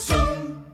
Soon.